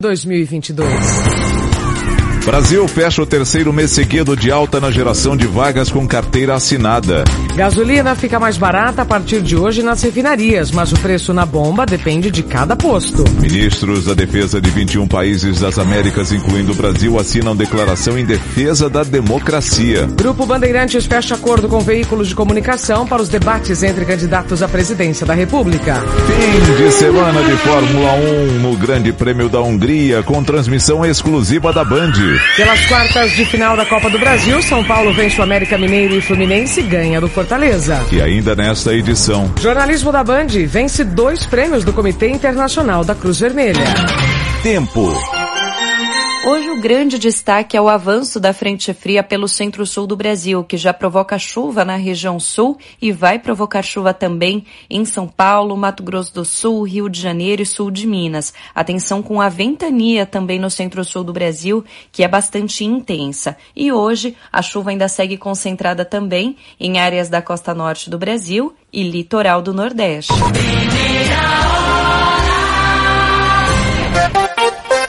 2022. Brasil fecha o terceiro mês seguido de alta na geração de vagas com carteira assinada. Gasolina fica mais barata a partir de hoje nas refinarias, mas o preço na bomba depende de cada posto. Ministros da Defesa de 21 países das Américas, incluindo o Brasil, assinam declaração em defesa da democracia. Grupo Bandeirantes fecha acordo com veículos de comunicação para os debates entre candidatos à presidência da República. Fim de semana de Fórmula 1 no Grande Prêmio da Hungria, com transmissão exclusiva da Band. Pelas quartas de final da Copa do Brasil, São Paulo vence o América Mineiro e Fluminense ganha do Fortaleza. E ainda nesta edição. Jornalismo da Band vence dois prêmios do Comitê Internacional da Cruz Vermelha. Tempo. Hoje o grande destaque é o avanço da frente fria pelo centro-sul do Brasil, que já provoca chuva na região sul e vai provocar chuva também em São Paulo, Mato Grosso do Sul, Rio de Janeiro e sul de Minas. Atenção com a ventania também no centro-sul do Brasil, que é bastante intensa. E hoje a chuva ainda segue concentrada também em áreas da costa norte do Brasil e litoral do Nordeste.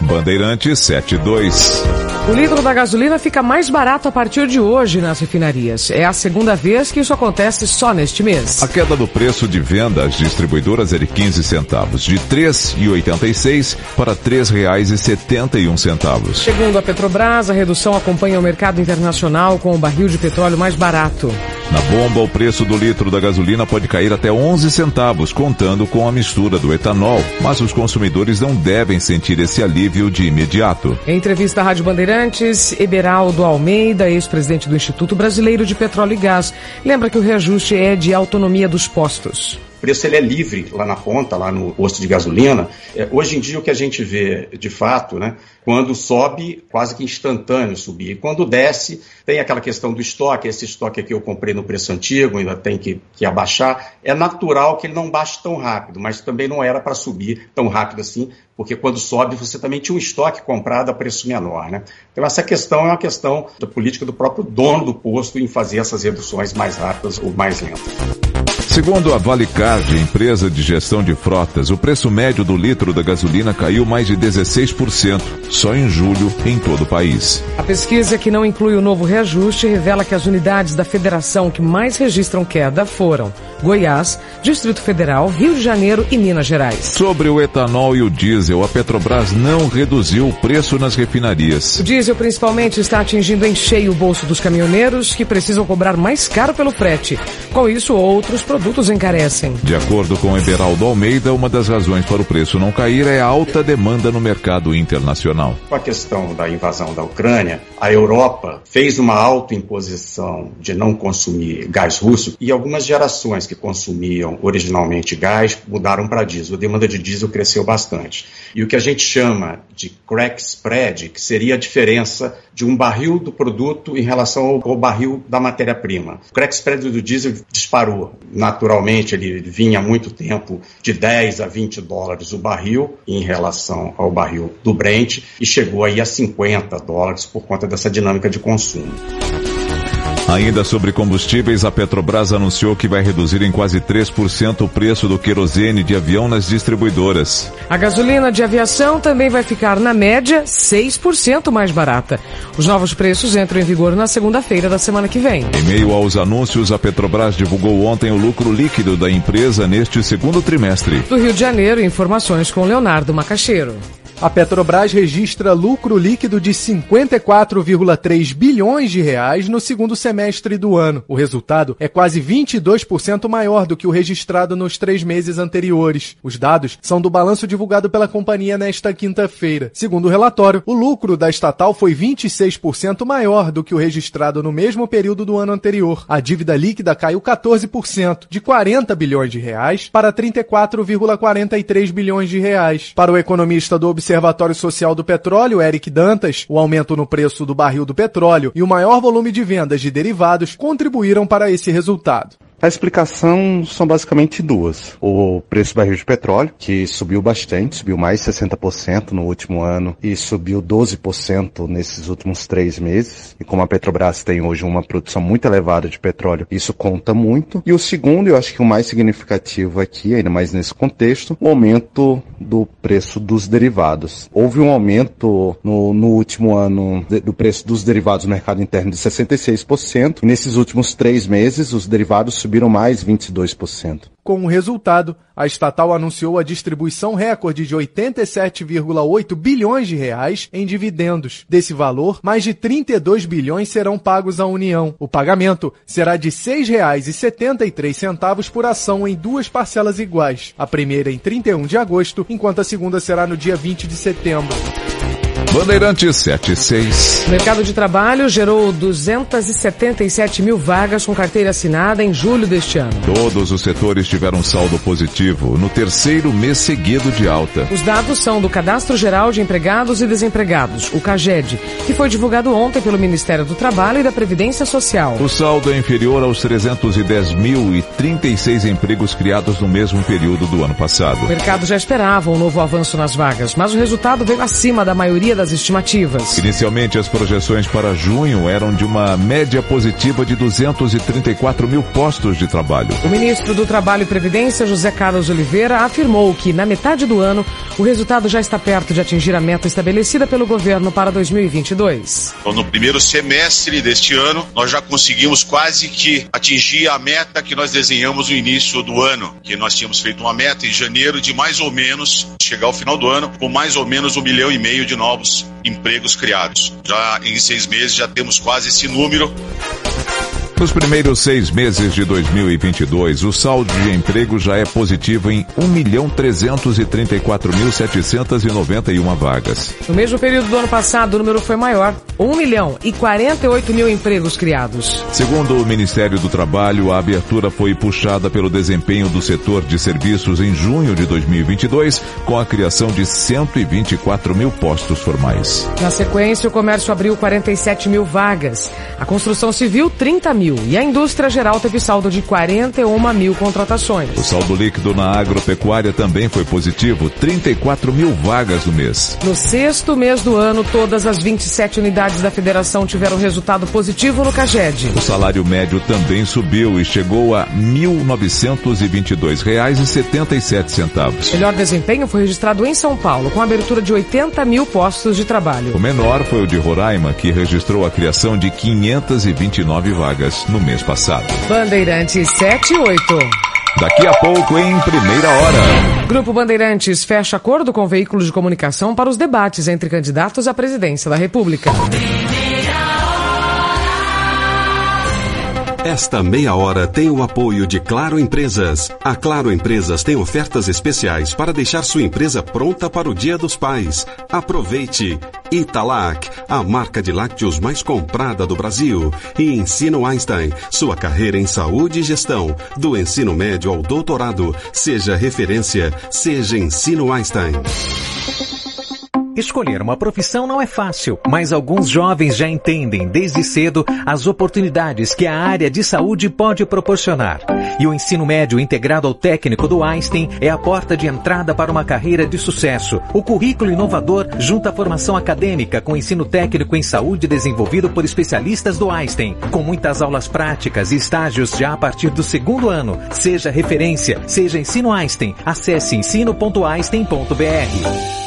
Bandeirantes 72. O litro da gasolina fica mais barato a partir de hoje nas refinarias. É a segunda vez que isso acontece só neste mês. A queda do preço de venda às distribuidoras é de 15 centavos, de R$ 3,86 para R$ 3,71 centavos. Segundo a Petrobras, a redução acompanha o mercado internacional com o barril de petróleo mais barato. Na bomba, o preço do litro da gasolina pode cair até 11 centavos, contando com a mistura do etanol, mas os consumidores não devem sentir esse alívio de imediato. Em entrevista à Rádio Bandeirantes, Eberaldo Almeida, ex-presidente do Instituto Brasileiro de Petróleo e Gás, lembra que o reajuste é de autonomia dos postos. Preço ele é livre lá na ponta, lá no posto de gasolina. É, hoje em dia o que a gente vê de fato, né, quando sobe, quase que instantâneo subir. E quando desce, tem aquela questão do estoque. Esse estoque aqui eu comprei no preço antigo, ainda tem que, que abaixar. É natural que ele não baixe tão rápido, mas também não era para subir tão rápido assim, porque quando sobe você também tinha um estoque comprado a preço menor. Né? Então essa questão é uma questão da política do próprio dono do posto em fazer essas reduções mais rápidas ou mais lentas. Segundo a Valicard, empresa de gestão de frotas, o preço médio do litro da gasolina caiu mais de 16%, só em julho, em todo o país. A pesquisa, que não inclui o novo reajuste, revela que as unidades da federação que mais registram queda foram Goiás, Distrito Federal, Rio de Janeiro e Minas Gerais. Sobre o etanol e o diesel, a Petrobras não reduziu o preço nas refinarias. O diesel principalmente está atingindo em cheio o bolso dos caminhoneiros, que precisam cobrar mais caro pelo frete. Com isso, outros produtos encarecem. De acordo com Eberaldo Almeida, uma das razões para o preço não cair é a alta demanda no mercado internacional. Com a questão da invasão da Ucrânia, a Europa fez uma autoimposição de não consumir gás russo e algumas gerações que consumiam originalmente gás mudaram para diesel. A demanda de diesel cresceu bastante. E o que a gente chama de crack spread, que seria a diferença de um barril do produto em relação ao, barril da matéria-prima. O crack spread do diesel disparou. Naturalmente, ele vinha há muito tempo de 10 a 20 dólares o barril em relação ao barril do Brent e chegou aí a 50 dólares por conta dessa dinâmica de consumo. Ainda sobre combustíveis, a Petrobras anunciou que vai reduzir em quase 3% o preço do querosene de avião nas distribuidoras. A gasolina de aviação também vai ficar, na média, 6% mais barata. Os novos preços entram em vigor na segunda-feira da semana que vem. Em meio aos anúncios, a Petrobras divulgou ontem o lucro líquido da empresa neste segundo trimestre. Do Rio de Janeiro, informações com Leonardo Macaxeiro. A Petrobras registra lucro líquido de 54,3 bilhões de reais no segundo semestre do ano. O resultado é quase 22% maior do que o registrado nos três meses anteriores. Os dados são do balanço divulgado pela companhia nesta quinta-feira. Segundo o relatório, o lucro da estatal foi 26% maior do que o registrado no mesmo período do ano anterior. A dívida líquida caiu 14%, de 40 bilhões de reais para 34,43 bilhões de reais. Para o economista do Observatório Social do Petróleo, Eric Dantas, o aumento no preço do barril do petróleo e o maior volume de vendas de derivados contribuíram para esse resultado. A explicação são basicamente duas. O preço do barril de petróleo, que subiu bastante, subiu mais 60% no último ano e subiu 12% nesses últimos três meses. E como a Petrobras tem hoje uma produção muito elevada de petróleo, isso conta muito. E o segundo, eu acho que o mais significativo aqui, ainda mais nesse contexto, o aumento do preço dos derivados. Houve um aumento no, no último ano do preço dos derivados no mercado interno de 66%. E nesses últimos três meses, os derivados subiram mais 22%. Com o resultado, a estatal anunciou a distribuição recorde de 87,8 bilhões de reais em dividendos. Desse valor, mais de 32 bilhões serão pagos à União. O pagamento será de R$ 6,73 por ação em duas parcelas iguais. A primeira em 31 de agosto, enquanto a segunda será no dia 20 de setembro. Bandeirantes 76. O mercado de trabalho gerou 277 mil vagas com carteira assinada em julho deste ano. Todos os setores tiveram saldo positivo no terceiro mês seguido de alta. Os dados são do Cadastro Geral de Empregados e Desempregados, o CAGED, que foi divulgado ontem pelo Ministério do Trabalho e da Previdência Social. O saldo é inferior aos 310 mil e 36 empregos criados no mesmo período do ano passado. O mercado já esperava um novo avanço nas vagas, mas o resultado veio acima da maioria das estimativas. Inicialmente, as projeções para junho eram de uma média positiva de 234 mil postos de trabalho. O ministro do Trabalho e Previdência, José Carlos Oliveira, afirmou que, na metade do ano, o resultado já está perto de atingir a meta estabelecida pelo governo para 2022. Então, no primeiro semestre deste ano, nós já conseguimos quase que atingir a meta que nós desenhamos no início do ano, que nós tínhamos feito uma meta em janeiro de mais ou menos chegar ao final do ano com mais ou menos um milhão e meio de novos empregos criados. Já em seis meses já temos quase esse número. Nos primeiros seis meses de 2022, o saldo de emprego já é positivo em 1.334.791 vagas. No mesmo período do ano passado, o número foi maior, 1 milhão e 48 mil empregos criados. Segundo o Ministério do Trabalho, a abertura foi puxada pelo desempenho do setor de serviços em junho de 2022, com a criação de 124 mil postos formais. Na sequência, o comércio abriu 47 mil vagas, a construção civil 30 mil mil e a indústria geral teve saldo de 41 mil contratações. O saldo líquido na agropecuária também foi positivo, 34 mil vagas no mês. No sexto mês do ano, todas as 27 unidades da federação tiveram resultado positivo no CAGED. O salário médio também subiu e chegou a R$ 1.922,77. Melhor desempenho foi registrado em São Paulo, com abertura de 80 mil postos de trabalho. O menor foi o de Roraima, que registrou a criação de 529 vagas no mês passado. Bandeirantes 78. Daqui a pouco, em primeira hora. Grupo Bandeirantes fecha acordo com veículos de comunicação para os debates entre candidatos à presidência da República. Esta meia hora tem o apoio de Claro Empresas. A Claro Empresas tem ofertas especiais para deixar sua empresa pronta para o Dia dos Pais. Aproveite! Italac, a marca de lácteos mais comprada do Brasil. E Ensino Einstein, sua carreira em saúde e gestão. Do ensino médio ao doutorado. Seja referência, seja Ensino Einstein. Escolher uma profissão não é fácil, mas alguns jovens já entendem desde cedo as oportunidades que a área de saúde pode proporcionar. E o ensino médio integrado ao técnico do Einstein é a porta de entrada para uma carreira de sucesso. O currículo inovador junta a formação acadêmica com ensino técnico em saúde desenvolvido por especialistas do Einstein, com muitas aulas práticas e estágios já a partir do segundo ano. Seja referência, seja ensino Einstein. Acesse ensino.einstein.br.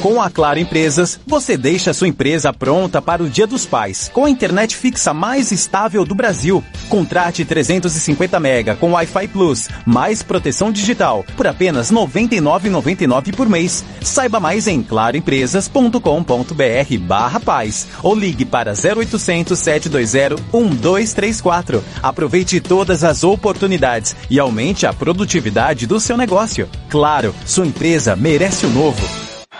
Com a Claro Empresas, você deixa sua empresa pronta para o Dia dos Pais, com a internet fixa mais estável do Brasil. Contrate 350 mega com Wi-Fi Plus, mais proteção digital, por apenas R$ 99,99 por mês. Saiba mais em claroempresas.com.br barra paz ou ligue para 0800 720 1234. Aproveite todas as oportunidades e aumente a produtividade do seu negócio. Claro, sua empresa merece o novo.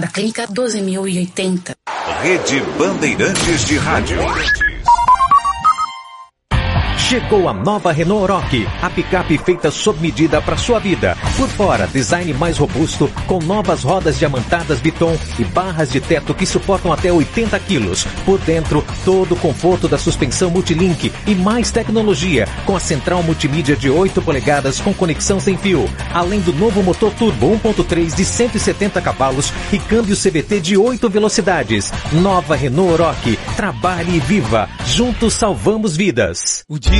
da clínica 12080. Rede Bandeirantes de Rádio. Chegou a nova Renault Oroch, a picape feita sob medida para sua vida. Por fora, design mais robusto, com novas rodas diamantadas Biton e barras de teto que suportam até 80 quilos. Por dentro, todo o conforto da suspensão multilink e mais tecnologia, com a central multimídia de 8 polegadas com conexão sem fio, além do novo motor turbo 1.3 de 170 cavalos e câmbio CVT de 8 velocidades. Nova Renault Oroch, trabalhe e viva. Juntos salvamos vidas. O dia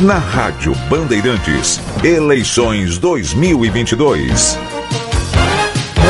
Na Rádio Bandeirantes, eleições 2022.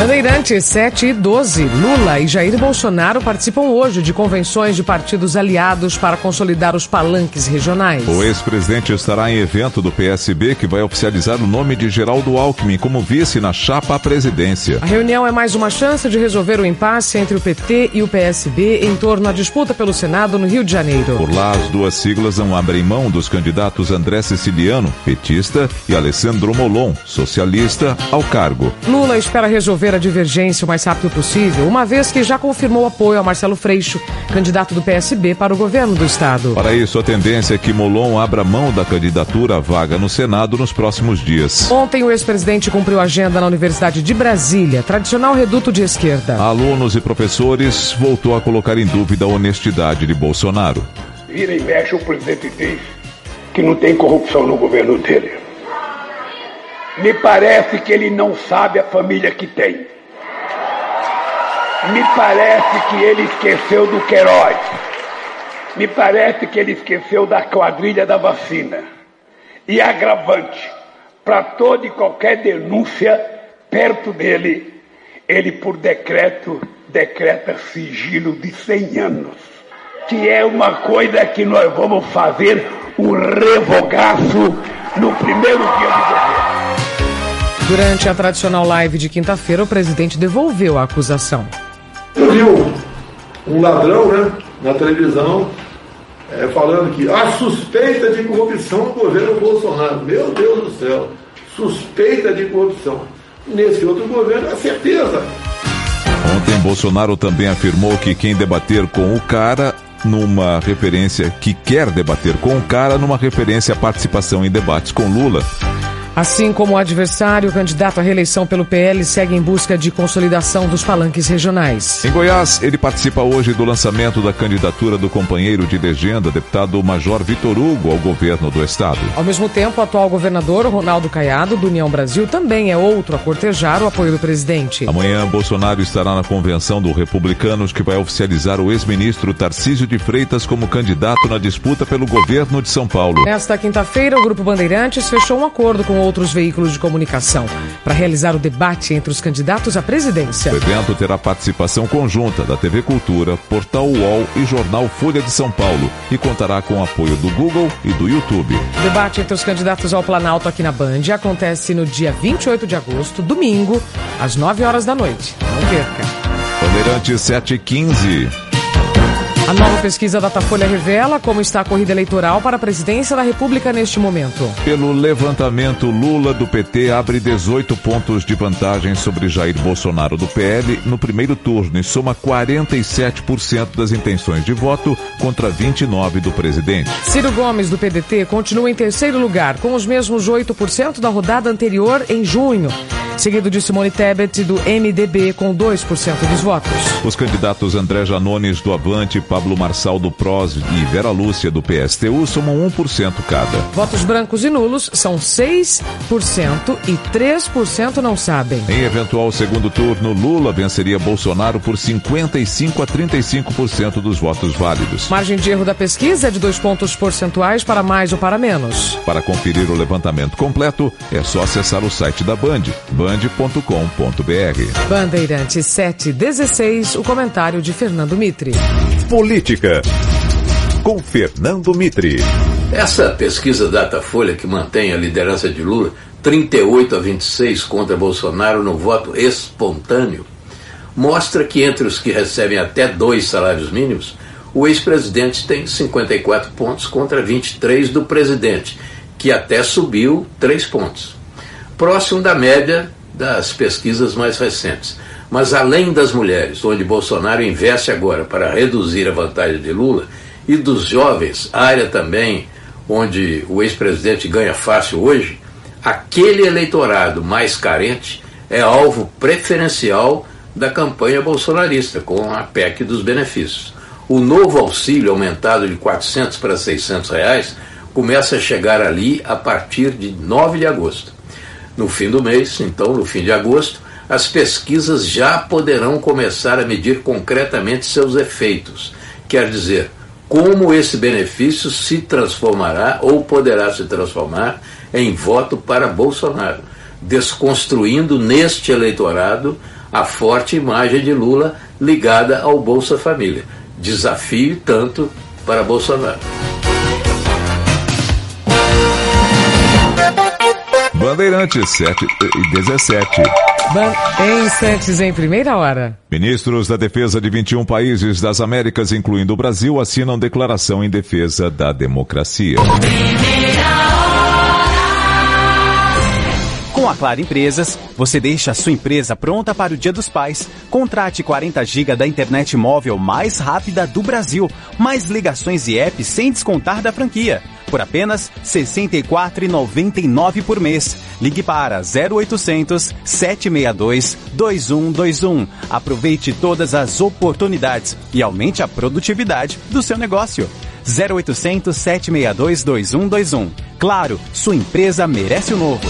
Bandeirantes 7 e 12. Lula e Jair Bolsonaro participam hoje de convenções de partidos aliados para consolidar os palanques regionais. O ex-presidente estará em evento do PSB que vai oficializar o nome de Geraldo Alckmin como vice na chapa à presidência. A reunião é mais uma chance de resolver o impasse entre o PT e o PSB em torno à disputa pelo Senado no Rio de Janeiro. Por lá, as duas siglas não abrem mão dos candidatos André Siciliano, petista, e Alessandro Molon, socialista, ao cargo. Lula espera resolver a divergência o mais rápido possível, uma vez que já confirmou apoio a Marcelo Freixo, candidato do PSB para o governo do estado. Para isso, a tendência é que Molon abra mão da candidatura à vaga no Senado nos próximos dias. Ontem, o ex-presidente cumpriu agenda na Universidade de Brasília, tradicional reduto de esquerda. Alunos e professores voltou a colocar em dúvida a honestidade de Bolsonaro. Vira e mexe, o presidente diz que não tem corrupção no governo dele. Me parece que ele não sabe a família que tem. Me parece que ele esqueceu do Queiroz. Me parece que ele esqueceu da quadrilha da vacina. E agravante, para toda e qualquer denúncia perto dele, ele por decreto decreta sigilo de 100 anos. Que é uma coisa que nós vamos fazer um revogaço no primeiro dia de governo. Durante a tradicional live de quinta-feira, o presidente devolveu a acusação. Eu vi um, um ladrão né, na televisão é, falando que há suspeita de corrupção no governo Bolsonaro. Meu Deus do céu, suspeita de corrupção. Nesse outro governo, é certeza. Ontem, Bolsonaro também afirmou que quem debater com o cara numa referência que quer debater com o cara numa referência à participação em debates com Lula. Assim como o adversário, o candidato à reeleição pelo PL segue em busca de consolidação dos palanques regionais. Em Goiás, ele participa hoje do lançamento da candidatura do companheiro de legenda, deputado Major Vitor Hugo, ao governo do estado. Ao mesmo tempo, o atual governador Ronaldo Caiado, do União Brasil, também é outro a cortejar o apoio do presidente. Amanhã, Bolsonaro estará na convenção do Republicanos, que vai oficializar o ex-ministro Tarcísio de Freitas como candidato na disputa pelo governo de São Paulo. Nesta quinta-feira, o Grupo Bandeirantes fechou um acordo com outros veículos de comunicação para realizar o debate entre os candidatos à presidência. O evento terá participação conjunta da TV Cultura, Portal UOL e Jornal Folha de São Paulo e contará com o apoio do Google e do YouTube. O debate entre os candidatos ao Planalto aqui na Band acontece no dia 28 de agosto, domingo, às 9 horas da noite. Não perca. Bandeirantes 715. A nova pesquisa Datafolha revela como está a corrida eleitoral para a presidência da República neste momento. Pelo levantamento, Lula do PT abre 18 pontos de vantagem sobre Jair Bolsonaro do PL no primeiro turno e soma 47% das intenções de voto contra 29 do presidente. Ciro Gomes do PDT continua em terceiro lugar com os mesmos 8% da rodada anterior em junho seguido de Simone Tebet do MDB com 2% dos votos. Os candidatos André Janones do Avante, Pablo Marçal do PROS e Vera Lúcia do PSTU somam 1% cada. Votos brancos e nulos são 6% e 3% não sabem. Em eventual segundo turno, Lula venceria Bolsonaro por 55 a 35% dos votos válidos. Margem de erro da pesquisa é de dois pontos percentuais para mais ou para menos. Para conferir o levantamento completo, é só acessar o site da Band, band.com.br. Bandeirante 716, o comentário de Fernando Mitre. Política. Com Fernando Mitre. Essa pesquisa Datafolha que mantém a liderança de Lula 38 a 26 contra Bolsonaro no voto espontâneo mostra que entre os que recebem até dois salários mínimos, o ex-presidente tem 54 pontos contra 23 do presidente, que até subiu 3 pontos. Próximo da média das pesquisas mais recentes. Mas além das mulheres, onde Bolsonaro investe agora para reduzir a vantagem de Lula, e dos jovens, área também onde o ex-presidente ganha fácil hoje, aquele eleitorado mais carente é alvo preferencial da campanha bolsonarista, com a PEC dos benefícios. O novo auxílio aumentado de 400 para 600 reais começa a chegar ali a partir de 9 de agosto. No fim do mês, então, no fim de agosto, as pesquisas já poderão começar a medir concretamente seus efeitos. Quer dizer, como esse benefício se transformará ou poderá se transformar em voto para Bolsonaro, desconstruindo neste eleitorado a forte imagem de Lula ligada ao Bolsa Família. Desafio tanto para Bolsonaro. Bandeirantes 7 e 17. Em instantes, em primeira hora. Ministros da Defesa de 21 países das Américas, incluindo o Brasil, assinam declaração em defesa da democracia. Com a Claro Empresas, você deixa a sua empresa pronta para o Dia dos Pais. Contrate 40 GB da internet móvel mais rápida do Brasil, mais ligações e apps sem descontar da franquia. Por apenas R$ 64,99 por mês. Ligue para 0800 762 2121. Aproveite todas as oportunidades e aumente a produtividade do seu negócio. 0800 762 2121. Claro, sua empresa merece o novo.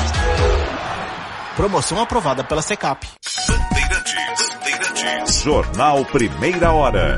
Promoção aprovada pela Secap. Bandeirantes, Bandeirantes. Jornal Primeira Hora.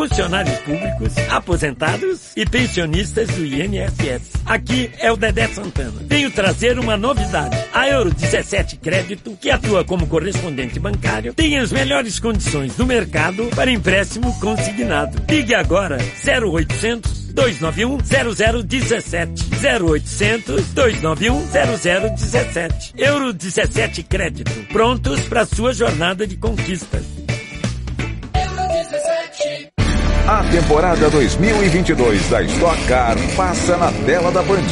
funcionários públicos, aposentados e pensionistas do INSS. Aqui é o Dedé Santana. Venho trazer uma novidade. A Euro 17 Crédito, que atua como correspondente bancário, tem as melhores condições do mercado para empréstimo consignado. Ligue agora 0800 291 0017 0800 291 0017 Euro 17 Crédito. Prontos para sua jornada de conquistas. A temporada 2022 da Stock Car passa na tela da Band.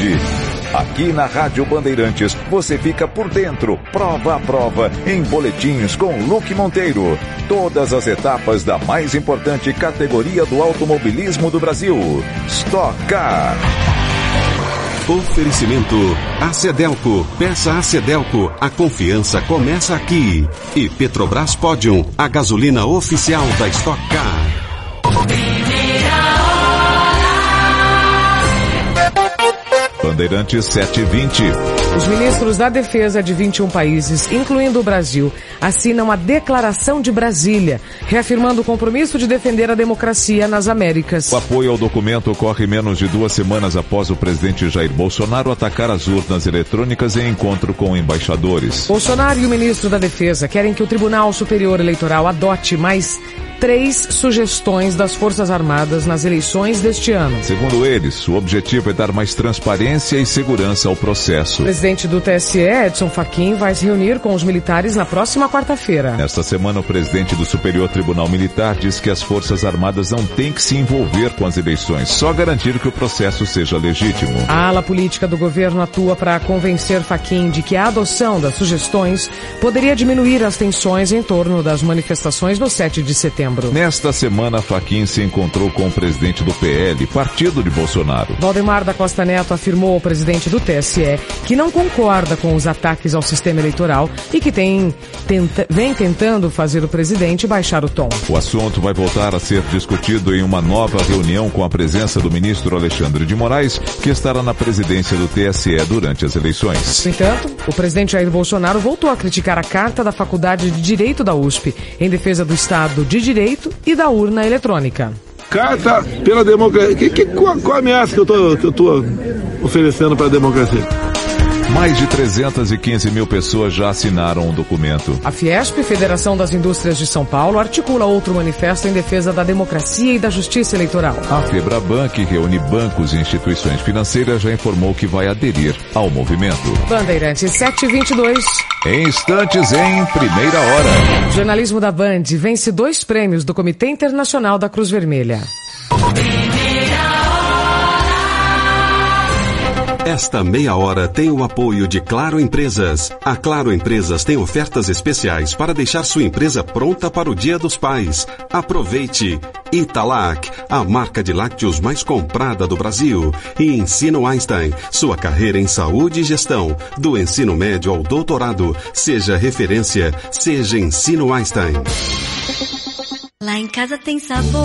Aqui na Rádio Bandeirantes você fica por dentro, prova a prova, em boletins com Luque Monteiro. Todas as etapas da mais importante categoria do automobilismo do Brasil. Stock Car. Oferecimento Acedelco. Peça Acedelco. A confiança começa aqui. E Petrobras Podium, a gasolina oficial da Stock Car. Bandeirantes 720. Os ministros da Defesa de 21 países, incluindo o Brasil, assinam a Declaração de Brasília, reafirmando o compromisso de defender a democracia nas Américas. O apoio ao documento ocorre menos de duas semanas após o presidente Jair Bolsonaro atacar as urnas eletrônicas em encontro com embaixadores. Bolsonaro e o ministro da Defesa querem que o Tribunal Superior Eleitoral adote mais três sugestões das Forças Armadas nas eleições deste ano. Segundo eles, o objetivo é dar mais transparência e segurança ao processo. O presidente do TSE, Edson Fachin, vai se reunir com os militares na próxima quarta-feira. Nesta semana, o presidente do Superior Tribunal Militar diz que as Forças Armadas não têm que se envolver com as eleições, só garantir que o processo seja legítimo. A ala política do governo atua para convencer Fachin de que a adoção das sugestões poderia diminuir as tensões em torno das manifestações no 7 de setembro. Nesta semana, Faquin se encontrou com o presidente do PL, partido de Bolsonaro. Valdemar da Costa Neto afirmou ao presidente do TSE que não concorda com os ataques ao sistema eleitoral e que tem, tenta, vem tentando fazer o presidente baixar o tom. O assunto vai voltar a ser discutido em uma nova reunião com a presença do ministro Alexandre de Moraes, que estará na presidência do TSE durante as eleições. No entanto, o presidente Jair Bolsonaro voltou a criticar a carta da Faculdade de Direito da USP em defesa do Estado de Direito e da urna eletrônica. Carta pela democracia. Que, que, qual, qual a ameaça que eu estou oferecendo para a democracia? Mais de 315 mil pessoas já assinaram o documento. A Fiesp, Federação das Indústrias de São Paulo, articula outro manifesto em defesa da democracia e da justiça eleitoral. A Febraban, que reúne bancos e instituições financeiras, já informou que vai aderir ao movimento. Bandeirantes 722. Em instantes, em primeira hora. O jornalismo da Band vence dois prêmios do Comitê Internacional da Cruz Vermelha. Esta meia hora tem o apoio de Claro Empresas. A Claro Empresas tem ofertas especiais para deixar sua empresa pronta para o Dia dos Pais. Aproveite! Italac, a marca de lácteos mais comprada do Brasil. E Ensino Einstein, sua carreira em saúde e gestão. Do ensino médio ao doutorado. Seja referência, seja Ensino Einstein. Lá em casa tem sabor.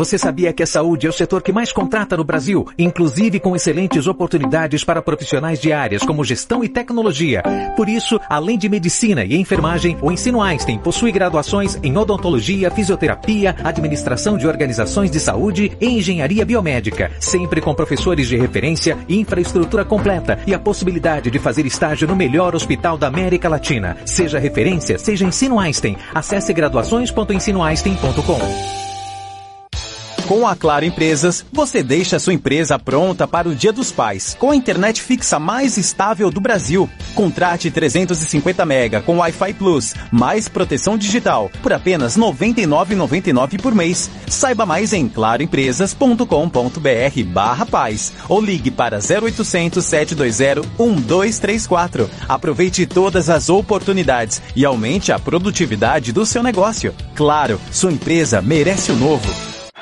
Você sabia que a saúde é o setor que mais contrata no Brasil, inclusive com excelentes oportunidades para profissionais de áreas como gestão e tecnologia. Por isso, além de medicina e enfermagem, o Ensino Einstein possui graduações em odontologia, fisioterapia, administração de organizações de saúde e engenharia biomédica, sempre com professores de referência, infraestrutura completa e a possibilidade de fazer estágio no melhor hospital da América Latina. Seja referência, seja Ensino Einstein. Acesse graduações.ensinoeinstein.com. Com a Claro Empresas, você deixa sua empresa pronta para o Dia dos Pais, com a internet fixa mais estável do Brasil. Contrate 350 mega com Wi-Fi Plus, mais proteção digital, por apenas R$ 99,99 por mês. Saiba mais em claroempresas.com.br barra paz ou ligue para 0800 720 1234. Aproveite todas as oportunidades e aumente a produtividade do seu negócio. Claro, sua empresa merece o novo.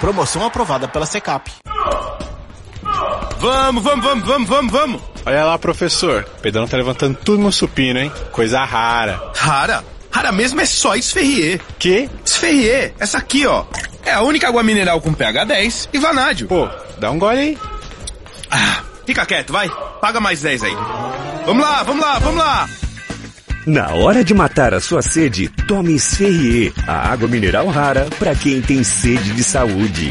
Promoção aprovada pela Secap. Vamos, vamos, vamos, vamos, vamos, vamos. Olha lá, professor. O Pedrão tá levantando tudo no supino, hein? Coisa rara. Rara? Rara mesmo é só esferrier. Que? Esferrier. Essa aqui, ó. É a única água mineral com pH 10 e vanádio. Pô, dá um gole aí. Ah, fica quieto, vai. Paga mais 10 aí. Vamos lá, vamos lá, vamos lá. Na hora de matar a sua sede, tome Esferrier, a água mineral rara para quem tem sede de saúde.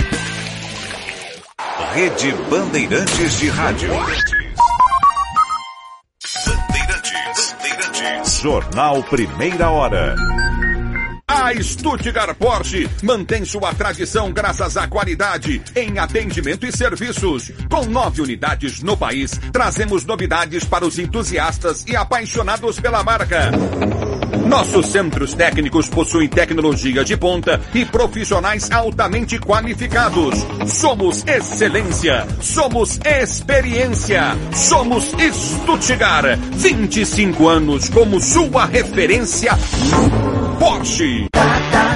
Rede Bandeirantes de Rádio. Bandeirantes, Bandeirantes. Jornal Primeira Hora. A Stuttgart Porsche mantém sua tradição graças à qualidade em atendimento e serviços. Com nove unidades no país, trazemos novidades para os entusiastas e apaixonados pela marca. Nossos centros técnicos possuem tecnologia de ponta e profissionais altamente qualificados. Somos excelência, somos experiência, somos Stuttgart. 25 anos como sua referência Porsche.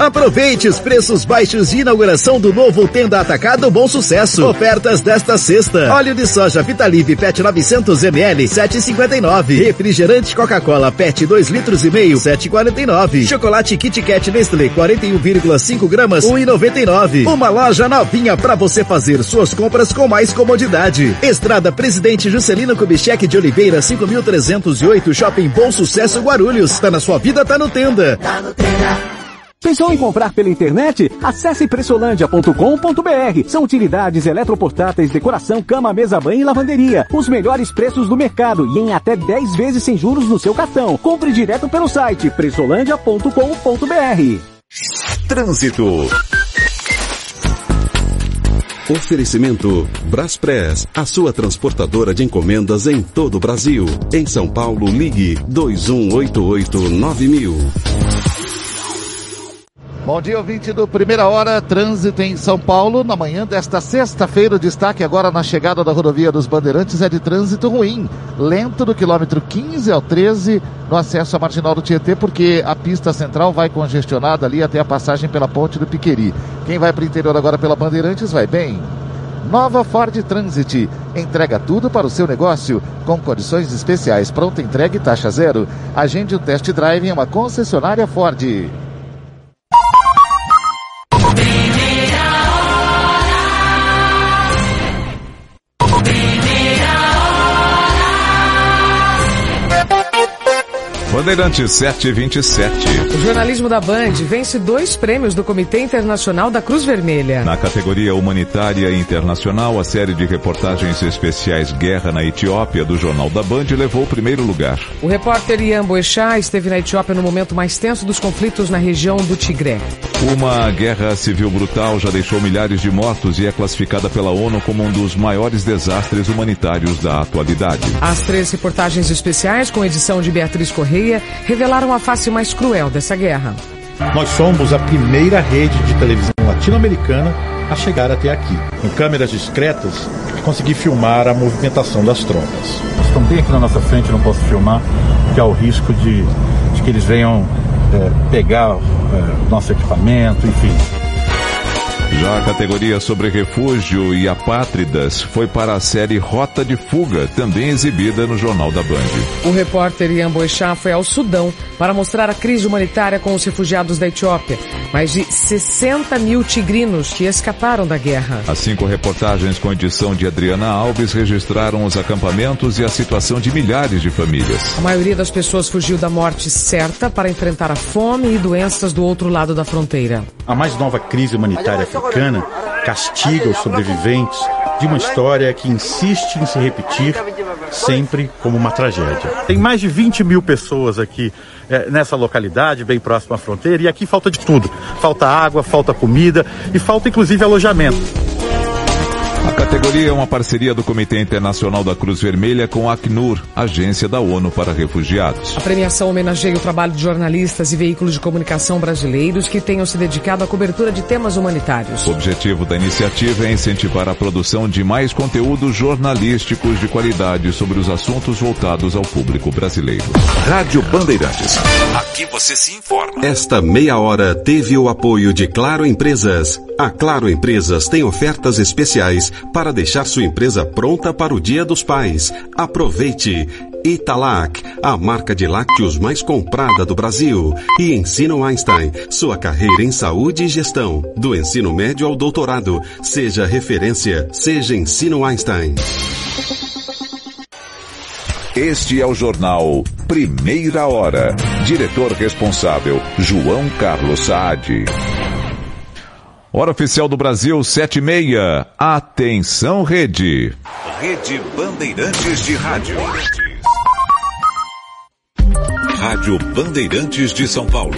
Aproveite os preços baixos de inauguração do novo Tenda Atacado Bom Sucesso. Ofertas desta sexta. Óleo de soja Vitalive PET 900 ml 7,59. Refrigerante Coca-Cola PET 2 litros e meio 7,49. Chocolate Kit Kat Nestlé 41,5 gramas 1,99. Uma loja novinha para você fazer suas compras com mais comodidade. Estrada Presidente Juscelino Kubitschek de Oliveira 5308 Shopping Bom Sucesso Guarulhos. Tá na sua vida, tá no Tenda. Tá no Pensou em comprar pela internet? Acesse pressolândia.com.br. São utilidades eletroportáteis, decoração, cama, mesa, banho e lavanderia. Os melhores preços do mercado e em até 10 vezes sem juros no seu cartão. Compre direto pelo site pressolândia.com.br. Trânsito. Oferecimento Braspress, a sua transportadora de encomendas em todo o Brasil. Em São Paulo, ligue 2188-9000. Bom dia, ouvinte do Primeira Hora, trânsito em São Paulo. Na manhã desta sexta-feira, o destaque agora na chegada da rodovia dos Bandeirantes é de trânsito ruim. Lento do quilômetro 15 ao 13 no acesso à Marginal do Tietê, porque a pista central vai congestionada ali até a passagem pela ponte do Piqueri. Quem vai para o interior agora pela Bandeirantes vai bem. Nova Ford Transit. Entrega tudo para o seu negócio, com condições especiais, pronta entrega e taxa zero. Agende um test drive em uma concessionária Ford. Bandeirantes 727. O jornalismo da Band vence dois prêmios do Comitê Internacional da Cruz Vermelha. Na categoria humanitária internacional, a série de reportagens especiais Guerra na Etiópia do Jornal da Band levou o primeiro lugar. O repórter Ian Boechat esteve na Etiópia no momento mais tenso dos conflitos na região do Tigré. Uma guerra civil brutal já deixou milhares de mortos e é classificada pela ONU como um dos maiores desastres humanitários da atualidade. As três reportagens especiais, com edição de Beatriz Correia, revelaram a face mais cruel dessa guerra. Nós somos a primeira rede de televisão latino-americana a chegar até aqui. Com câmeras discretas, consegui filmar a movimentação das tropas. Estão bem aqui na nossa frente, não posso filmar, porque há o risco de, de que eles venham é, pegar é, nosso equipamento, enfim. Já a categoria sobre refúgio e apátridas foi para a série Rota de Fuga, também exibida no Jornal da Band. O repórter Ian Boixá foi ao Sudão para mostrar a crise humanitária com os refugiados da Etiópia. Mais de 60 mil tigrinos que escaparam da guerra. As cinco reportagens com edição de Adriana Alves registraram os acampamentos e a situação de milhares de famílias. A maioria das pessoas fugiu da morte certa para enfrentar a fome e doenças do outro lado da fronteira. A mais nova crise humanitária africana castiga os sobreviventes de uma história que insiste em se repetir sempre como uma tragédia. Tem mais de 20 mil pessoas aqui é, nessa localidade, bem próxima à fronteira, e aqui falta de tudo. Falta água, falta comida e falta inclusive alojamento. A categoria é uma parceria do Comitê Internacional da Cruz Vermelha com a Acnur, agência da ONU para refugiados. A premiação homenageia o trabalho de jornalistas e veículos de comunicação brasileiros que tenham se dedicado à cobertura de temas humanitários. O objetivo da iniciativa é incentivar a produção de mais conteúdos jornalísticos de qualidade sobre os assuntos voltados ao público brasileiro. Rádio Bandeirantes. Aqui você se informa. Esta meia hora teve o apoio de Claro Empresas. A Claro Empresas tem ofertas especiais para deixar sua empresa pronta para o Dia dos Pais. Aproveite! Italac, a marca de lácteos mais comprada do Brasil. E Ensino Einstein, sua carreira em saúde e gestão. Do ensino médio ao doutorado. Seja referência, seja Ensino Einstein. Este é o jornal Primeira Hora. Diretor responsável, João Carlos Saad. Hora oficial do Brasil, sete e meia. Atenção, rede. Rede Bandeirantes de Rádio. Rádio Bandeirantes de São Paulo.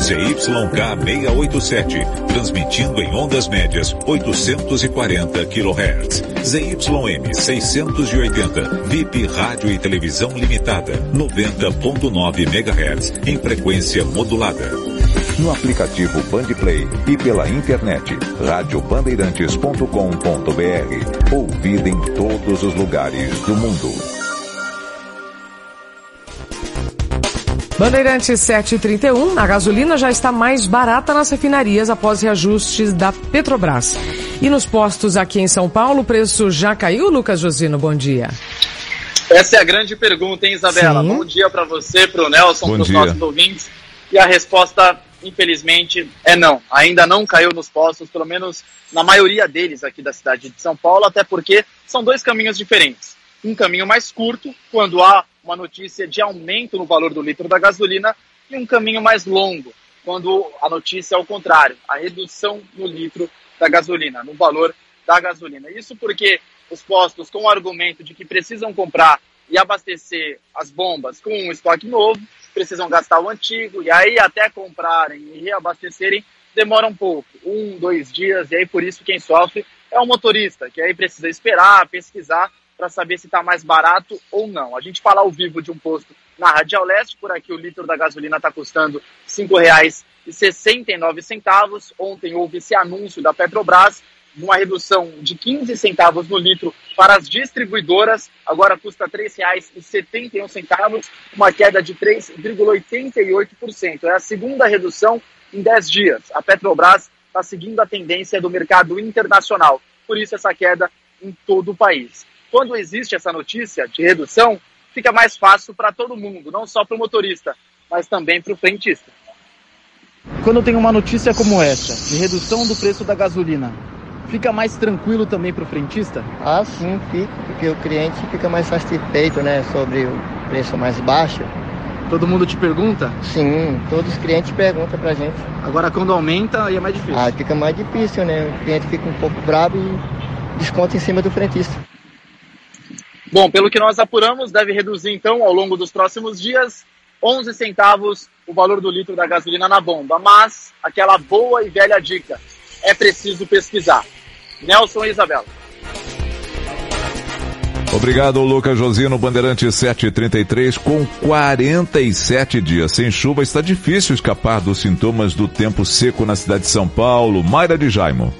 ZYK 687, transmitindo em ondas médias 840 kHz. ZYM 680, VIP Rádio e Televisão Limitada 90.9 MHz, em frequência modulada. No aplicativo Bandplay e pela internet, radiobandeirantes.com.br. Ouvida em todos os lugares do mundo. Bandeirantes 731, a gasolina já está mais barata nas refinarias após reajustes da Petrobras. E nos postos aqui em São Paulo, o preço já caiu, Lucas Josino? Bom dia. Essa é a grande pergunta, hein, Isabela? Sim. Bom dia para você, para o Nelson, para os nossos ouvintes. E a resposta, infelizmente, é não. Ainda não caiu nos postos, pelo menos na maioria deles aqui da cidade de São Paulo, até porque são dois caminhos diferentes. Um caminho mais curto, quando há uma notícia de aumento no valor do litro da gasolina, e um caminho mais longo, quando a notícia é o contrário, a redução no litro da gasolina, no valor da gasolina. Isso porque os postos, com o argumento de que precisam comprar e abastecer as bombas com um estoque novo, precisam gastar o antigo, e aí até comprarem e reabastecerem demora um pouco, um, dois dias, e aí por isso quem sofre é o motorista, que aí precisa esperar, pesquisar para saber se está mais barato ou não. A gente fala ao vivo de um posto na Radial Leste, por aqui o litro da gasolina está custando R$ 5,69. Ontem houve esse anúncio da Petrobras uma redução de 15 centavos no litro para as distribuidoras, agora custa R$ 3,71, uma queda de 3,88%. É a segunda redução em 10 dias. A Petrobras está seguindo a tendência do mercado internacional, por isso essa queda em todo o país quando existe essa notícia de redução, fica mais fácil para todo mundo, não só para o motorista, mas também para o frentista. Quando tem uma notícia como essa, de redução do preço da gasolina, fica mais tranquilo também para o frentista? Ah, sim, fica, porque o cliente fica mais satisfeito, né, sobre o preço mais baixo. Todo mundo te pergunta? Sim, todos os clientes perguntam pra gente. Agora quando aumenta aí é mais difícil. Ah, fica mais difícil, né? O cliente fica um pouco bravo e desconta em cima do frentista. Bom, pelo que nós apuramos, deve reduzir então ao longo dos próximos dias 11 centavos o valor do litro da gasolina na bomba. Mas aquela boa e velha dica, é preciso pesquisar. Nelson e Isabela. Obrigado, Lucas Josino, Bandeirante 733, com 47 dias sem chuva, está difícil escapar dos sintomas do tempo seco na cidade de São Paulo. Mayra de Jaimo.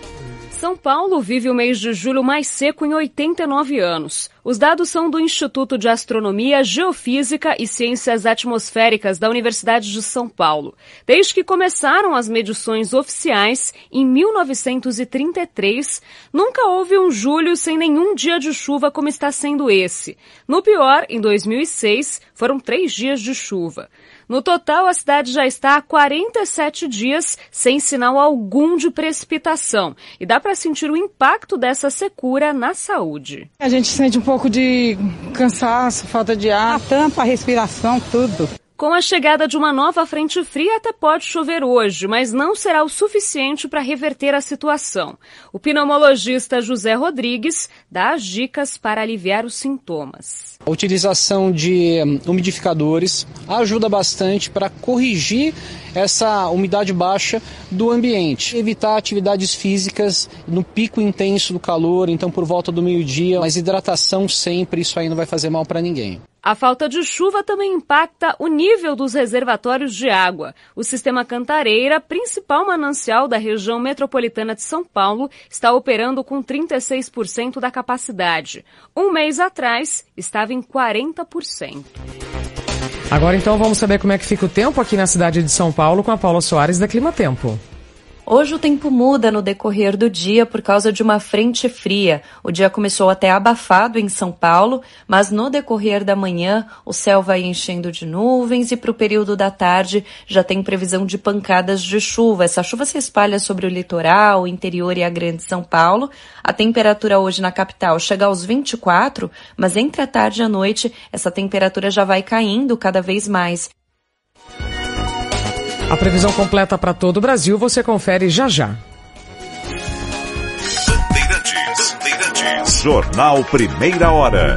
São Paulo vive o mês de julho mais seco em 89 anos. Os dados são do Instituto de Astronomia, Geofísica e Ciências Atmosféricas da Universidade de São Paulo. Desde que começaram as medições oficiais, em 1933, nunca houve um julho sem nenhum dia de chuva como está sendo esse. No pior, em 2006, foram três dias de chuva. No total, a cidade já está há 47 dias sem sinal algum de precipitação e dá para sentir o impacto dessa secura na saúde. A gente sente um pouco de cansaço, falta de ar, a tampa, a respiração, tudo. Com a chegada de uma nova frente fria, até pode chover hoje, mas não será o suficiente para reverter a situação. O pneumologista José Rodrigues dá as dicas para aliviar os sintomas. A utilização de hum, umidificadores ajuda bastante para corrigir essa umidade baixa do ambiente. Evitar atividades físicas no pico intenso do calor, então por volta do meio-dia, mas hidratação sempre, isso aí não vai fazer mal para ninguém. A falta de chuva também impacta o nível dos reservatórios de água. O sistema Cantareira, principal manancial da região metropolitana de São Paulo, está operando com 36% da capacidade. Um mês atrás, estava em 40%. Agora então vamos saber como é que fica o tempo aqui na cidade de São Paulo com a Paula Soares da Clima Tempo. Hoje o tempo muda no decorrer do dia por causa de uma frente fria. O dia começou até abafado em São Paulo, mas no decorrer da manhã o céu vai enchendo de nuvens e para o período da tarde já tem previsão de pancadas de chuva. Essa chuva se espalha sobre o litoral, o interior e a grande São Paulo. A temperatura hoje na capital chega aos 24, mas entre a tarde e a noite essa temperatura já vai caindo cada vez mais. A previsão completa para todo o Brasil você confere já já. Bandeirantes, Bandeirantes. Jornal Primeira Hora.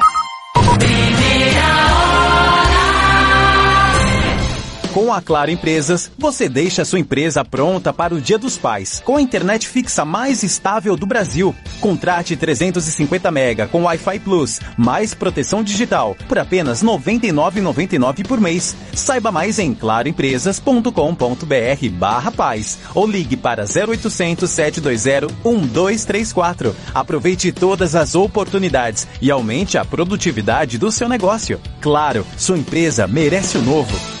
Com a Claro Empresas, você deixa sua empresa pronta para o Dia dos Pais, com a internet fixa mais estável do Brasil. Contrate 350 mega com Wi-Fi Plus, mais proteção digital, por apenas R$ 99,99 por mês. Saiba mais em claroempresas.com.br barra paz ou ligue para 0800 720 1234. Aproveite todas as oportunidades e aumente a produtividade do seu negócio. Claro, sua empresa merece o novo.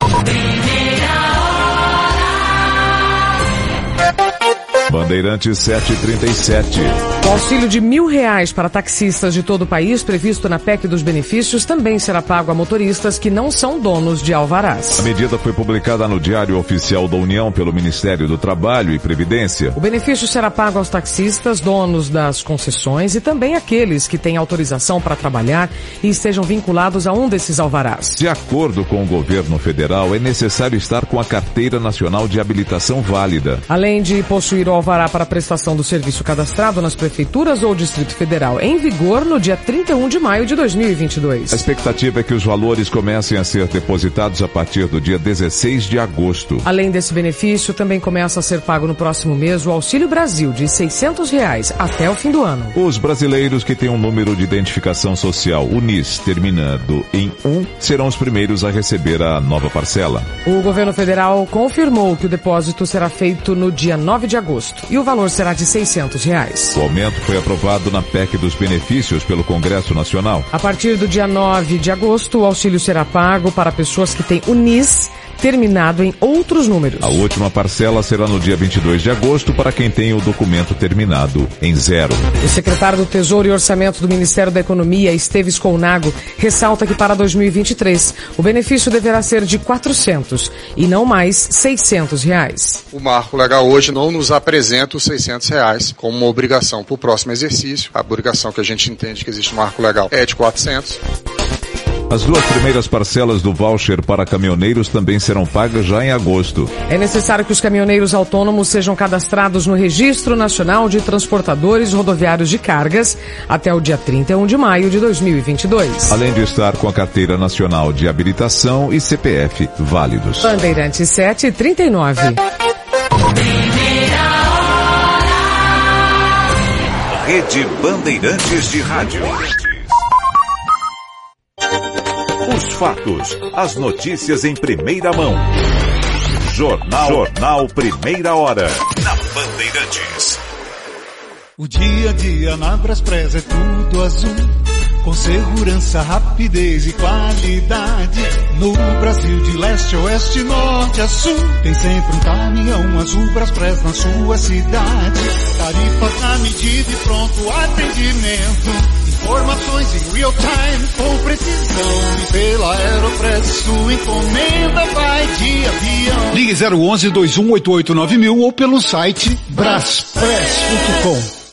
Primera hora. Bandeirantes 737. O auxílio de mil reais para taxistas de todo o país, previsto na PEC dos benefícios, também será pago a motoristas que não são donos de alvarás. A medida foi publicada no Diário Oficial da União pelo Ministério do Trabalho e Previdência. O benefício será pago aos taxistas, donos das concessões e também aqueles que têm autorização para trabalhar e estejam vinculados a um desses alvarás. De acordo com o governo federal, é necessário estar com a Carteira Nacional de Habilitação válida. Além de possuir o alvará para prestação do serviço cadastrado nas prefeituras ou Distrito Federal em vigor no dia 31 de maio de 2022. A expectativa é que os valores comecem a ser depositados a partir do dia 16 de agosto. Além desse benefício, também começa a ser pago no próximo mês o Auxílio Brasil de 600 reais até o fim do ano. Os brasileiros que têm um número de identificação social UNIS terminando em 1 serão os primeiros a receber a nova parcela. O governo federal confirmou que o depósito será feito no dia 9 de agosto e o valor será de 600 reais. O aumento foi aprovado na PEC dos benefícios pelo Congresso Nacional. A partir do dia 9 de agosto, o auxílio será pago para pessoas que têm UNIS terminado em outros números. A última parcela será no dia 22 de agosto para quem tem o documento terminado em zero. O secretário do Tesouro e Orçamento do Ministério da Economia, Esteves Colnago, ressalta que para 2023 o benefício deverá ser de 400 e não mais 600 reais. O marco legal hoje não nos apresenta os 600 reais como uma obrigação para o próximo exercício. A obrigação que a gente entende que existe no marco legal é de 400. As duas primeiras parcelas do voucher para caminhoneiros também serão pagas já em agosto. É necessário que os caminhoneiros autônomos sejam cadastrados no Registro Nacional de Transportadores Rodoviários de Cargas até o dia 31 de maio de 2022. Além de estar com a carteira nacional de habilitação e CPF válidos. Bandeirante 739. Rede Bandeirantes de Rádio. Os fatos, as notícias em primeira mão. Jornal, Jornal Primeira Hora. Na Bandeirantes. O dia a dia na Braspress é tudo azul. Com segurança, rapidez e qualidade. No Brasil de leste a oeste, norte a sul. Tem sempre um caminhão azul Braspress na sua cidade. Tarifas na medida e pronto atendimento. Informações em real time com precisão. E pela Aeropress sua encomenda vai de avião. Ligue 011 2188 9000 ou pelo site braspress.com.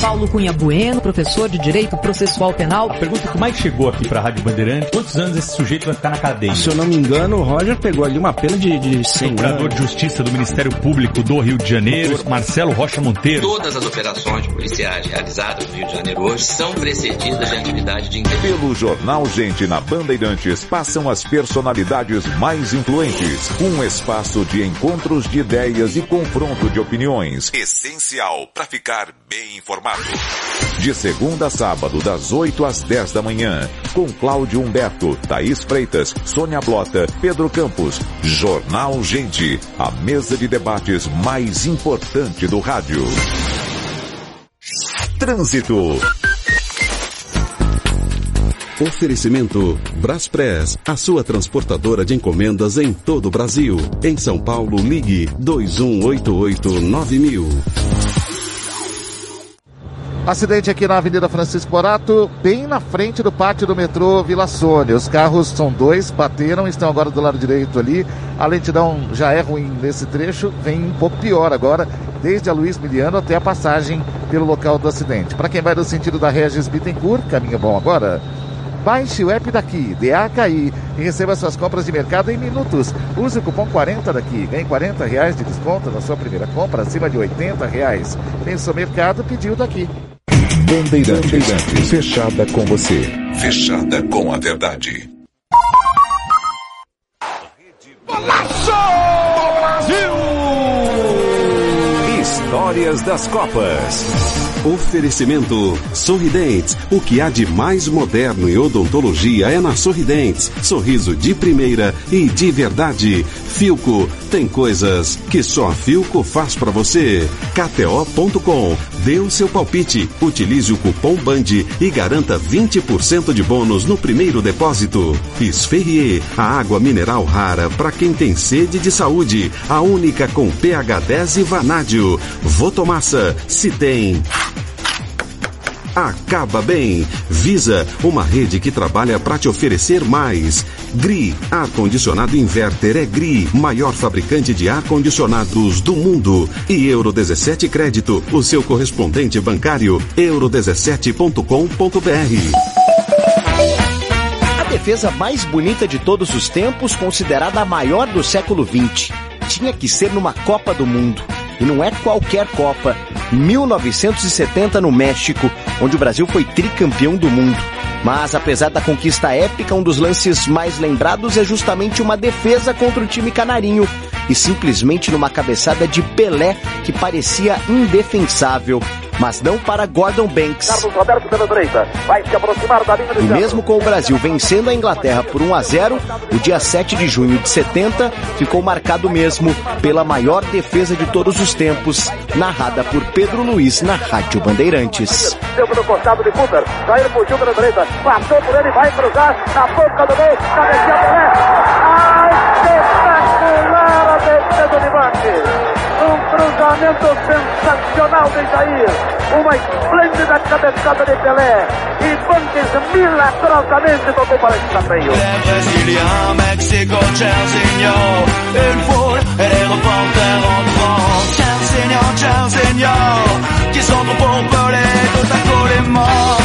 Paulo Cunha Bueno, professor de Direito Processual Penal. A pergunta que mais chegou aqui para a Rádio Bandeirante, quantos anos esse sujeito vai ficar na cadeia? Se eu não me engano, o Roger pegou ali uma pena de, de 100 Procurador de Justiça do Ministério Público do Rio de Janeiro, Marcelo Rocha Monteiro. Todas as operações policiais realizadas no Rio de Janeiro hoje são precedidas de atividade de Pelo Jornal Gente na Bandeirantes passam as personalidades mais influentes. Um espaço de encontros de ideias e confronto de opiniões. Essencial para ficar bem informado. De segunda a sábado, das 8 às 10 da manhã, com Cláudio Humberto, Thaís Freitas, Sônia Blota, Pedro Campos. Jornal Gente, a mesa de debates mais importante do rádio. Trânsito. Oferecimento Braspress, a sua transportadora de encomendas em todo o Brasil. Em São Paulo, ligue 2188 9000. Acidente aqui na Avenida Francisco Morato, bem na frente do pátio do metrô Vila Sônia. Os carros são dois, bateram, estão agora do lado direito ali. A lentidão já é ruim nesse trecho, vem um pouco pior agora, desde a Luiz Miliano até a passagem pelo local do acidente. Para quem vai no sentido da Regis Bittencourt, caminho bom agora. Baixe o app daqui, DAKI, e receba suas compras de mercado em minutos. Use o cupom 40 daqui, ganhe 40 reais de desconto na sua primeira compra acima de 80 reais. Pensou mercado, pediu daqui. Bandeirantes, Bandeirantes, fechada com você. Fechada com a verdade. Golaço! Brasil! Histórias das Copas. Oferecimento Sorridentes. O que há de mais moderno em odontologia é na Sorridentes. Sorriso de primeira e de verdade. Filco. Tem coisas que só a Filco faz para você. KTO.com. Dê o seu palpite. Utilize o cupom BAND e garanta 20% de bônus no primeiro depósito. Esferrier. A água mineral rara para quem tem sede de saúde. A única com pH 10 e vanádio. Votomassa. Se tem acaba bem. Visa, uma rede que trabalha para te oferecer mais. GRI, ar-condicionado inverter é GRI, maior fabricante de ar-condicionados do mundo. E Euro 17 Crédito, o seu correspondente bancário, euro17.com.br. A defesa mais bonita de todos os tempos, considerada a maior do século XX, tinha que ser numa Copa do Mundo. E não é qualquer Copa. 1970 no México, onde o Brasil foi tricampeão do mundo. Mas apesar da conquista épica, um dos lances mais lembrados é justamente uma defesa contra o time canarinho e simplesmente numa cabeçada de Pelé que parecia indefensável. Mas não para Gordon Banks. E mesmo com o Brasil vencendo a Inglaterra por 1 a 0, o dia 7 de junho de 70 ficou marcado mesmo pela maior defesa de todos os tempos, narrada por Pedro Luiz na Rádio Bandeirantes. Deu pelo cruzamento sensacional de Jair. Uma esplêndida cabeçada de Pelé. E Banques milagrosamente tocou para tapeio. Brésilien, Mexico. Une foule les. Qui sont trop pour Pelé, tout à coup les morts.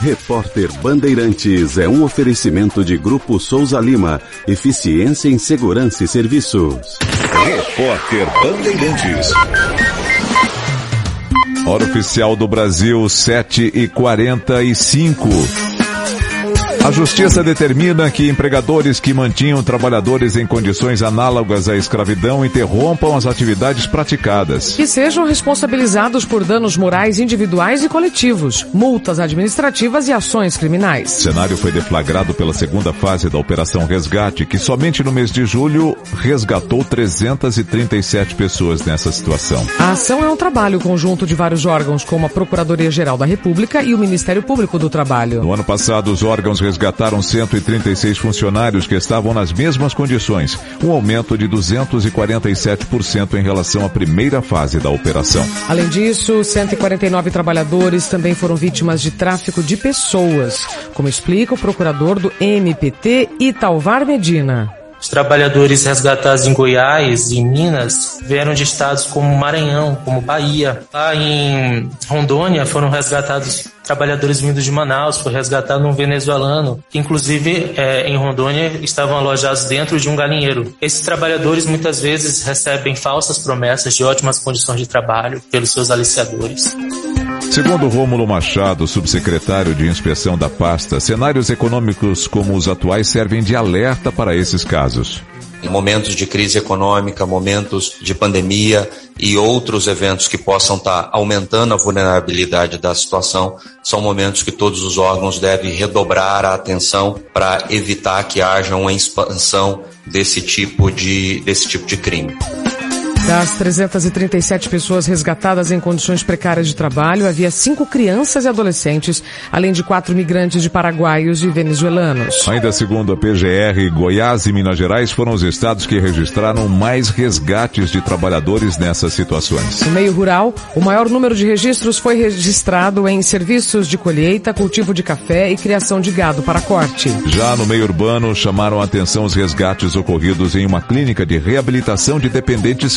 Repórter Bandeirantes é um oferecimento de Grupo Souza Lima. Eficiência em Segurança e Serviços. Repórter Bandeirantes. Hora oficial do Brasil, 7 e 45 A Justiça determina que empregadores que mantinham trabalhadores em condições análogas à escravidão interrompam as atividades praticadas. Que sejam responsabilizados por danos morais individuais e coletivos, multas administrativas e ações criminais. O cenário foi deflagrado pela segunda fase da Operação Resgate, que somente no mês de julho resgatou 337 pessoas nessa situação. A ação é um trabalho conjunto de vários órgãos, como a Procuradoria-Geral da República e o Ministério Público do Trabalho. No ano passado, os órgãos resgataram 136 funcionários que estavam nas mesmas condições, um aumento de 247% em relação à primeira fase da operação. Além disso, 149 trabalhadores também foram vítimas de tráfico de pessoas, como explica o procurador do MPT, Italvar Medina. Os trabalhadores resgatados em Goiás e em Minas vieram de estados como Maranhão, como Bahia. Lá em Rondônia foram resgatados trabalhadores vindos de Manaus, foi resgatado um venezuelano, que inclusive é, em Rondônia estavam alojados dentro de um galinheiro. Esses trabalhadores muitas vezes recebem falsas promessas de ótimas condições de trabalho pelos seus aliciadores. Segundo Rômulo Machado, subsecretário de inspeção da pasta, cenários econômicos como os atuais servem de alerta para esses casos. Em momentos de crise econômica, momentos de pandemia e outros eventos que possam estar aumentando a vulnerabilidade da situação, são momentos que todos os órgãos devem redobrar a atenção para evitar que haja uma expansão desse tipo de, desse tipo de crime. Das 337 pessoas resgatadas em condições precárias de trabalho, havia cinco crianças e adolescentes, além de quatro migrantes de paraguaios e venezuelanos. Ainda segundo a PGR, Goiás e Minas Gerais foram os estados que registraram mais resgates de trabalhadores nessas situações. No meio rural, o maior número de registros foi registrado em serviços de colheita, cultivo de café e criação de gado para corte. Já no meio urbano, chamaram a atenção os resgates ocorridos em uma clínica de reabilitação de dependentes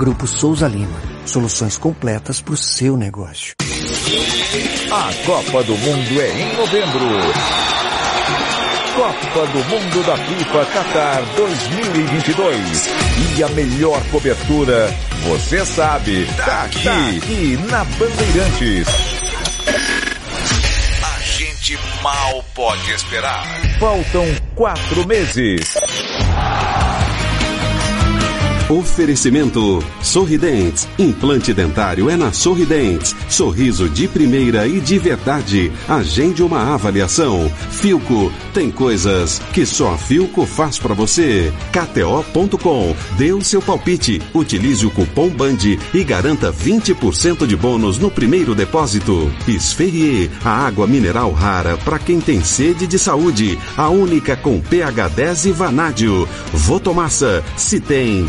Grupo Souza Lima. Soluções completas para o seu negócio. A Copa do Mundo é em novembro. Copa do Mundo da FIFA Qatar 2022. E a melhor cobertura, você sabe, tá aqui, tá aqui na Bandeirantes. A gente mal pode esperar. Faltam quatro meses. Oferecimento Sorridentes. Implante dentário é na Sorridentes. Sorriso de primeira e de verdade. Agende uma avaliação. Filco. Tem coisas que só a Filco faz para você. KTO.com. Dê o seu palpite. Utilize o cupom BAND e garanta 20% de bônus no primeiro depósito. Esferrier. A água mineral rara para quem tem sede de saúde. A única com pH 10 e vanádio. Votomassa. Se tem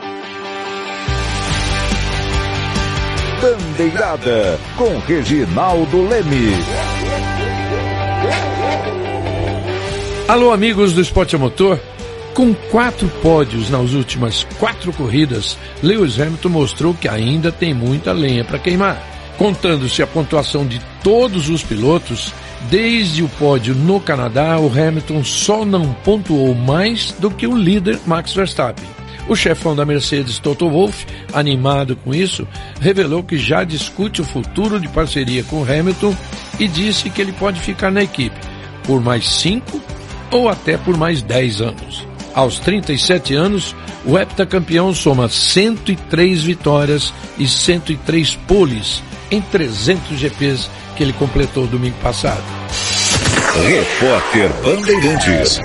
Bandeirada com Reginaldo Leme. Alô, amigos do Esporte a Motor. Com quatro pódios nas últimas quatro corridas, Lewis Hamilton mostrou que ainda tem muita lenha para queimar. Contando-se a pontuação de todos os pilotos, desde o pódio no Canadá, o Hamilton só não pontuou mais do que o líder Max Verstappen. O chefão da Mercedes, Toto Wolff, animado com isso, revelou que já discute o futuro de parceria com Hamilton e disse que ele pode ficar na equipe por mais cinco ou até por mais dez anos. Aos 37 anos, o heptacampeão soma 103 vitórias e 103 poles em 300 GPs que ele completou domingo passado. Repórter Bandeirantes.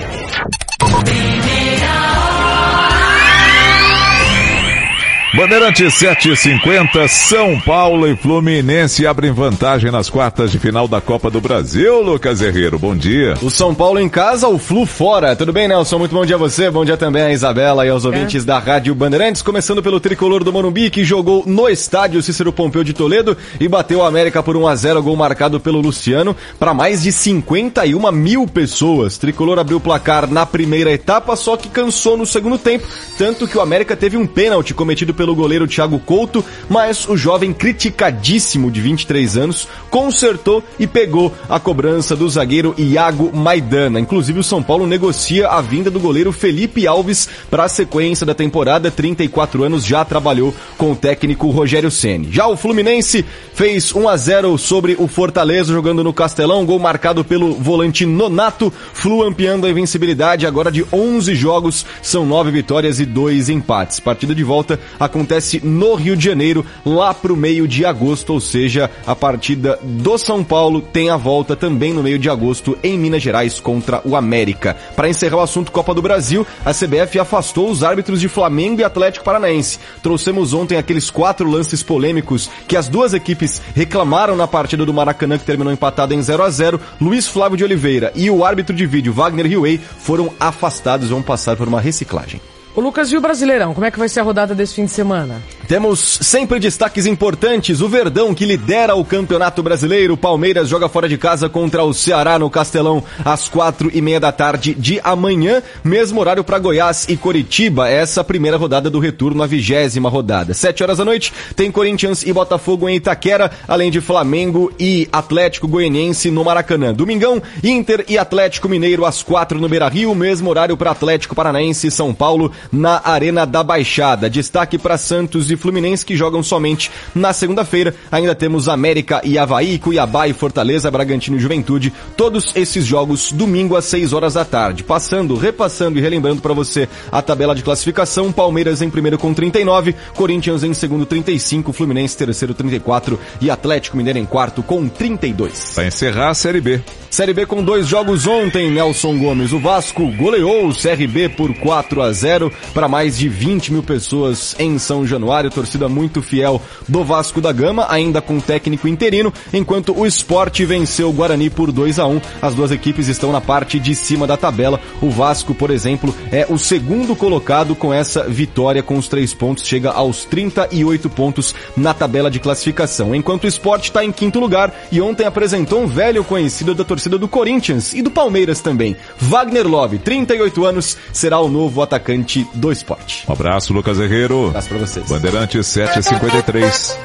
Bandeirante 750, São Paulo e Fluminense abrem vantagem nas quartas de final da Copa do Brasil. Lucas Herreiro, bom dia. O São Paulo em casa, o Flu fora. Tudo bem, Nelson? Muito bom dia a você. Bom dia também a Isabela e aos ouvintes é. da Rádio Bandeirantes. Começando pelo tricolor do Morumbi, que jogou no estádio Cícero Pompeu de Toledo e bateu a América por 1 a 0 gol marcado pelo Luciano, para mais de 51 mil pessoas. Tricolor abriu o placar na primeira etapa, só que cansou no segundo tempo, tanto que o América teve um pênalti cometido pelo pelo goleiro Thiago Couto, mas o jovem criticadíssimo de 23 anos consertou e pegou a cobrança do zagueiro Iago Maidana. Inclusive o São Paulo negocia a vinda do goleiro Felipe Alves para a sequência da temporada. 34 anos já trabalhou com o técnico Rogério Ceni. Já o Fluminense fez 1 a 0 sobre o Fortaleza jogando no Castelão, gol marcado pelo volante Nonato, Flu ampliando a invencibilidade agora de 11 jogos, são 9 vitórias e 2 empates. Partida de volta a acontece no Rio de Janeiro, lá pro meio de agosto, ou seja, a partida do São Paulo tem a volta também no meio de agosto em Minas Gerais contra o América. Para encerrar o assunto Copa do Brasil, a CBF afastou os árbitros de Flamengo e Atlético Paranaense. Trouxemos ontem aqueles quatro lances polêmicos que as duas equipes reclamaram na partida do Maracanã que terminou empatada em 0 a 0. Luiz Flávio de Oliveira e o árbitro de vídeo Wagner Riway foram afastados e vão passar por uma reciclagem. O Lucas e o Brasileirão, como é que vai ser a rodada desse fim de semana? Temos sempre destaques importantes. O Verdão, que lidera o Campeonato Brasileiro. Palmeiras joga fora de casa contra o Ceará no Castelão às quatro e meia da tarde de amanhã. Mesmo horário para Goiás e Coritiba. Essa primeira rodada do retorno, a vigésima rodada. Sete horas da noite tem Corinthians e Botafogo em Itaquera, além de Flamengo e Atlético Goianiense no Maracanã. Domingão, Inter e Atlético Mineiro às quatro no Beira Rio. Mesmo horário para Atlético Paranaense e São Paulo na Arena da Baixada. Destaque para Santos e Fluminense que jogam somente na segunda-feira. Ainda temos América e Havaí, Cuiabá e Fortaleza, Bragantino e Juventude. Todos esses jogos domingo às 6 horas da tarde. Passando, repassando e relembrando para você a tabela de classificação. Palmeiras em primeiro com 39, Corinthians em segundo 35, Fluminense terceiro 34 e Atlético Mineiro em quarto com 32. Para encerrar a Série B. Série B com dois jogos ontem, Nelson Gomes. O Vasco goleou o CRB por 4 a 0 para mais de 20 mil pessoas em São Januário. Torcida muito fiel do Vasco da Gama, ainda com técnico interino, enquanto o Sport venceu o Guarani por 2 a 1 As duas equipes estão na parte de cima da tabela. O Vasco, por exemplo, é o segundo colocado com essa vitória com os três pontos, chega aos 38 pontos na tabela de classificação. Enquanto o Sport está em quinto lugar e ontem apresentou um velho conhecido da torcida do Corinthians e do Palmeiras também. Wagner Love, 38 anos, será o novo atacante do esporte. Um abraço, Lucas Herrero. Um abraço pra vocês. Bandeirantes 753.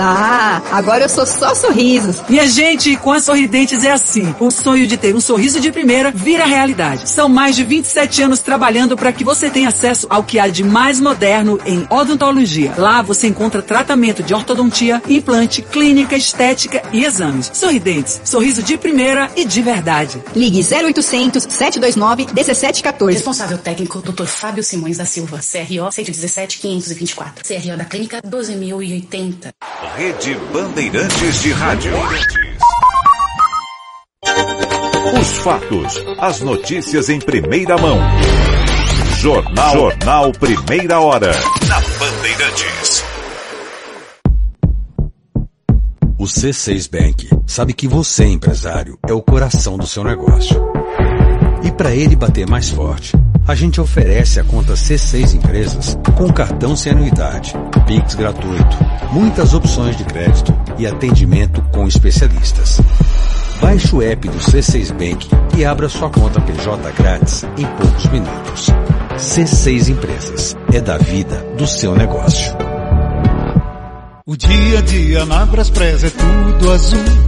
Ah, agora eu sou só sorrisos. Minha gente, com a Sorridentes é assim. O sonho de ter um sorriso de primeira vira realidade. São mais de 27 anos trabalhando para que você tenha acesso ao que há de mais moderno em odontologia. Lá você encontra tratamento de ortodontia, implante, clínica, estética e exames. Sorridentes, sorriso de primeira e de verdade. Ligue 0800 729 1714. Responsável técnico, Dr. Fábio Simões da Silva, CRO 117 524. CRO da clínica 12080. Rede Bandeirantes de Rádio. Os fatos, as notícias em primeira mão. Jornal, Jornal Primeira Hora. Na Bandeirantes. O C6 Bank sabe que você, empresário, é o coração do seu negócio. E para ele bater mais forte, a gente oferece a conta C6 Empresas com cartão sem anuidade, Pix gratuito, muitas opções de crédito e atendimento com especialistas. Baixe o app do C6 Bank e abra sua conta PJ grátis em poucos minutos. C6 Empresas é da vida do seu negócio. O dia a dia na Braspress é tudo azul.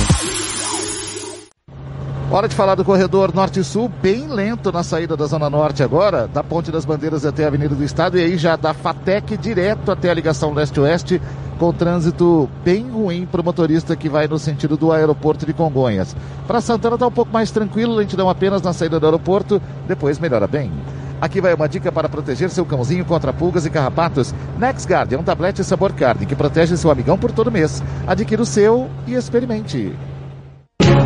Hora de falar do corredor Norte-Sul, bem lento na saída da Zona Norte agora, da Ponte das Bandeiras até a Avenida do Estado e aí já da FATEC direto até a ligação leste-oeste, com trânsito bem ruim para o motorista que vai no sentido do aeroporto de Congonhas. Para Santana está um pouco mais tranquilo, lentidão apenas na saída do aeroporto, depois melhora bem. Aqui vai uma dica para proteger seu cãozinho contra pulgas e carrapatos. NexGuard é um tablete sabor carne que protege seu amigão por todo mês. Adquira o seu e experimente.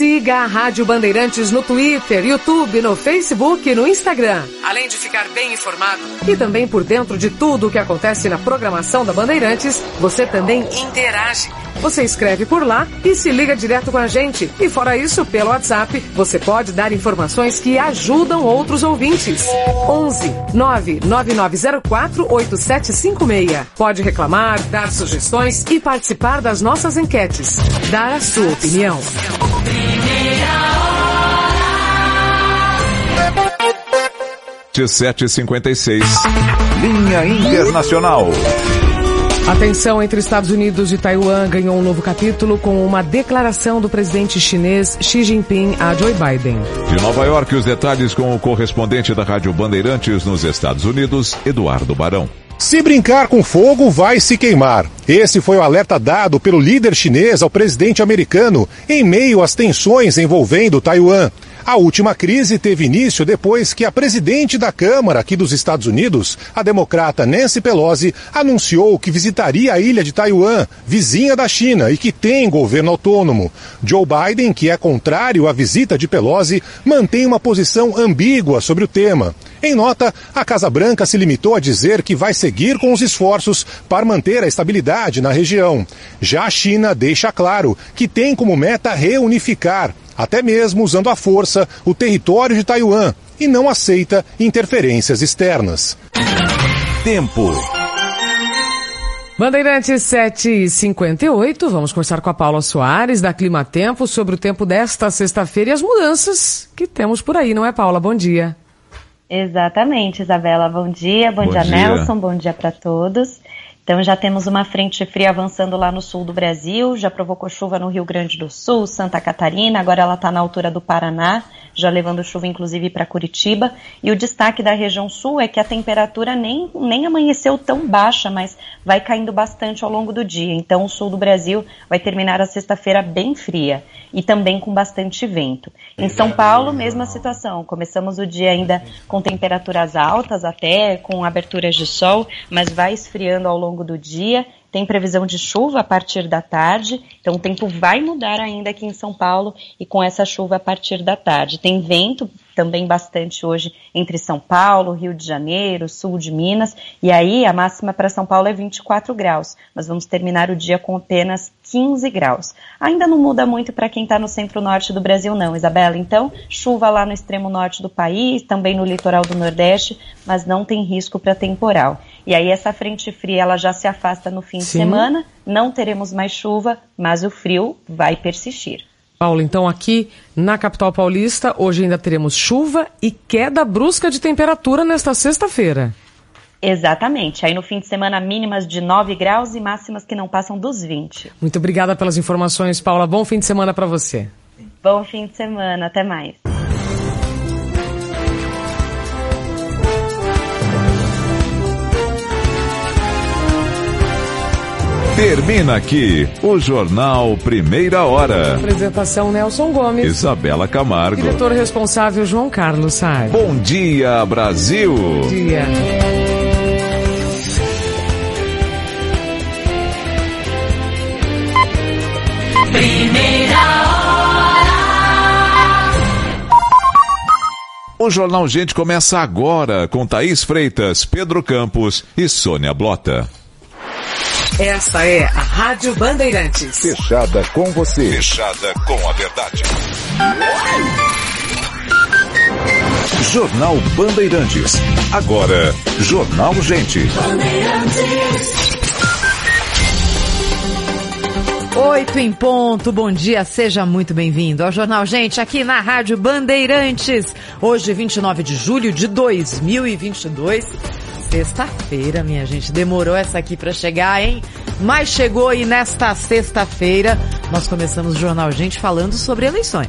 Siga a Rádio Bandeirantes no Twitter, YouTube, no Facebook e no Instagram. Além de ficar bem informado e também por dentro de tudo o que acontece na programação da Bandeirantes, você também interage. Você escreve por lá e se liga direto com a gente. E fora isso, pelo WhatsApp, você pode dar informações que ajudam outros ouvintes. 11 99904 8756. Pode reclamar, dar sugestões e participar das nossas enquetes. Dar a sua opinião. De 7h56. Linha Internacional. A tensão entre Estados Unidos e Taiwan ganhou um novo capítulo com uma declaração do presidente chinês Xi Jinping a Joe Biden. De Nova York, os detalhes com o correspondente da Rádio Bandeirantes nos Estados Unidos, Eduardo Barão. Se brincar com fogo, vai se queimar. Esse foi o alerta dado pelo líder chinês ao presidente americano em meio às tensões envolvendo Taiwan. A última crise teve início depois que a presidente da Câmara aqui dos Estados Unidos, a democrata Nancy Pelosi, anunciou que visitaria a ilha de Taiwan, vizinha da China e que tem governo autônomo. Joe Biden, que é contrário à visita de Pelosi, mantém uma posição ambígua sobre o tema. Em nota, a Casa Branca se limitou a dizer que vai seguir com os esforços para manter a estabilidade na região. Já a China deixa claro que tem como meta reunificar até mesmo usando a força, o território de Taiwan e não aceita interferências externas. Tempo. Bandeirantes 7h58, vamos conversar com a Paula Soares, da Clima Tempo, sobre o tempo desta sexta-feira e as mudanças que temos por aí, não é, Paula? Bom dia. Exatamente, Isabela. Bom dia, bom, bom dia, dia, Nelson, bom dia para todos. Então já temos uma frente fria avançando lá no sul do Brasil, já provocou chuva no Rio Grande do Sul, Santa Catarina, agora ela está na altura do Paraná, já levando chuva inclusive para Curitiba. E o destaque da região sul é que a temperatura nem, nem amanheceu tão baixa, mas vai caindo bastante ao longo do dia. Então o sul do Brasil vai terminar a sexta-feira bem fria e também com bastante vento. Em São Paulo, mesma situação. Começamos o dia ainda com temperaturas altas, até com aberturas de sol, mas vai esfriando ao longo do dia tem previsão de chuva a partir da tarde, então o tempo vai mudar ainda aqui em São Paulo e com essa chuva a partir da tarde. Tem vento também bastante hoje entre São Paulo, Rio de Janeiro, sul de Minas, e aí a máxima para São Paulo é 24 graus. Nós vamos terminar o dia com apenas 15 graus. Ainda não muda muito para quem está no centro-norte do Brasil, não, Isabela. Então, chuva lá no extremo norte do país, também no litoral do Nordeste, mas não tem risco para temporal. E aí essa frente fria ela já se afasta no fim Sim. de semana, não teremos mais chuva, mas o frio vai persistir. Paulo, então aqui na capital paulista, hoje ainda teremos chuva e queda brusca de temperatura nesta sexta-feira. Exatamente. Aí no fim de semana, mínimas de 9 graus e máximas que não passam dos 20. Muito obrigada pelas informações, Paula. Bom fim de semana para você. Bom fim de semana. Até mais. Termina aqui o Jornal Primeira Hora. Apresentação Nelson Gomes. Isabela Camargo. Diretor responsável João Carlos Saad. Bom dia, Brasil. Bom dia. Primeira Hora. O Jornal Gente começa agora com Thaís Freitas, Pedro Campos e Sônia Blota. Esta é a Rádio Bandeirantes. Fechada com você. Fechada com a verdade. Jornal Bandeirantes. Agora, Jornal Gente. Bandeirantes. Oito em ponto, bom dia, seja muito bem-vindo ao Jornal Gente, aqui na Rádio Bandeirantes. Hoje, 29 de julho de 2022. Sexta-feira, minha gente. Demorou essa aqui para chegar, hein? Mas chegou e nesta sexta-feira nós começamos o Jornal Gente falando sobre eleições.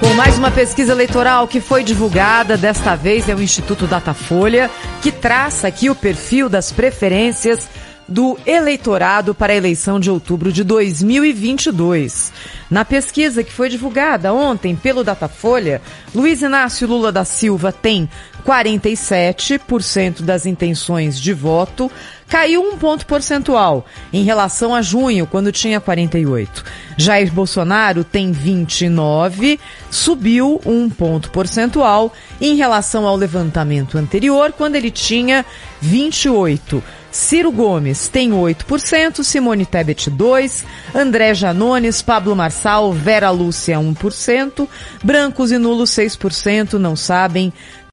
Com mais uma pesquisa eleitoral que foi divulgada, desta vez é o Instituto Datafolha, que traça aqui o perfil das preferências do eleitorado para a eleição de outubro de 2022. Na pesquisa que foi divulgada ontem pelo Datafolha, Luiz Inácio Lula da Silva tem 47% das intenções de voto, caiu um ponto percentual em relação a junho, quando tinha 48. Jair Bolsonaro tem 29, subiu um ponto percentual em relação ao levantamento anterior, quando ele tinha 28. Ciro Gomes tem 8%, Simone Tebet 2%, André Janones, Pablo Marçal, Vera Lúcia 1%, brancos e nulos 6%, não sabem